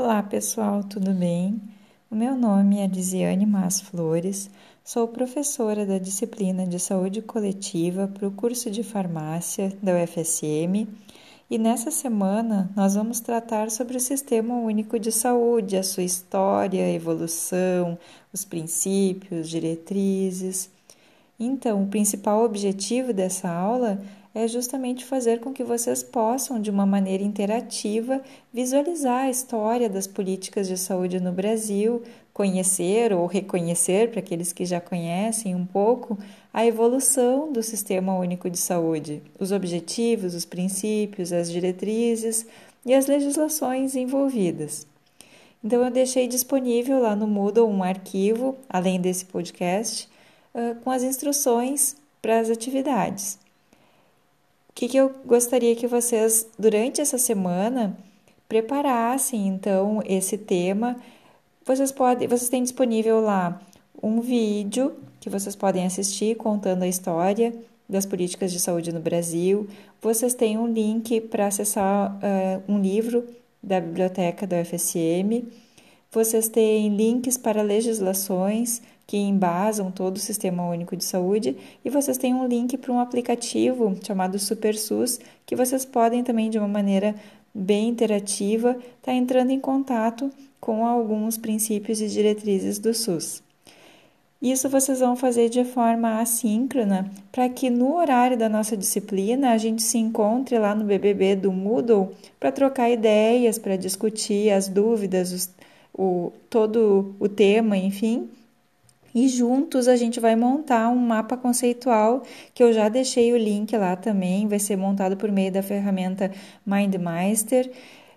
Olá pessoal, tudo bem? O meu nome é Lisiane Mas Flores, sou professora da disciplina de saúde coletiva para o curso de farmácia da UFSM e nessa semana nós vamos tratar sobre o Sistema Único de Saúde, a sua história, a evolução, os princípios, diretrizes. Então, o principal objetivo dessa aula é justamente fazer com que vocês possam, de uma maneira interativa, visualizar a história das políticas de saúde no Brasil, conhecer ou reconhecer, para aqueles que já conhecem um pouco, a evolução do Sistema Único de Saúde, os objetivos, os princípios, as diretrizes e as legislações envolvidas. Então, eu deixei disponível lá no Moodle um arquivo, além desse podcast, com as instruções para as atividades que, que eu gostaria que vocês, durante essa semana, preparassem então esse tema. Vocês podem, vocês têm disponível lá um vídeo que vocês podem assistir contando a história das políticas de saúde no Brasil. Vocês têm um link para acessar uh, um livro da biblioteca da UFSM. Vocês têm links para legislações que embasam todo o Sistema Único de Saúde e vocês têm um link para um aplicativo chamado SuperSUS que vocês podem também de uma maneira bem interativa estar tá entrando em contato com alguns princípios e diretrizes do SUS. Isso vocês vão fazer de forma assíncrona para que no horário da nossa disciplina a gente se encontre lá no BBB do Moodle para trocar ideias, para discutir as dúvidas, os, o, todo o tema, enfim, e juntos a gente vai montar um mapa conceitual que eu já deixei o link lá também, vai ser montado por meio da ferramenta MindMeister.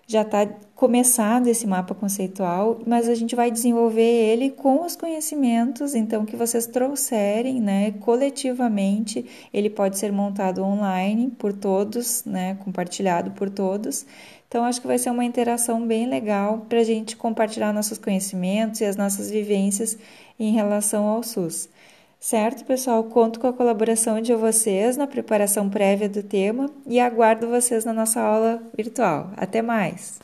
Já está começado esse mapa conceitual, mas a gente vai desenvolver ele com os conhecimentos, então que vocês trouxerem, né, coletivamente. Ele pode ser montado online por todos, né, compartilhado por todos. Então, acho que vai ser uma interação bem legal para a gente compartilhar nossos conhecimentos e as nossas vivências em relação ao SUS. Certo, pessoal? Conto com a colaboração de vocês na preparação prévia do tema e aguardo vocês na nossa aula virtual. Até mais!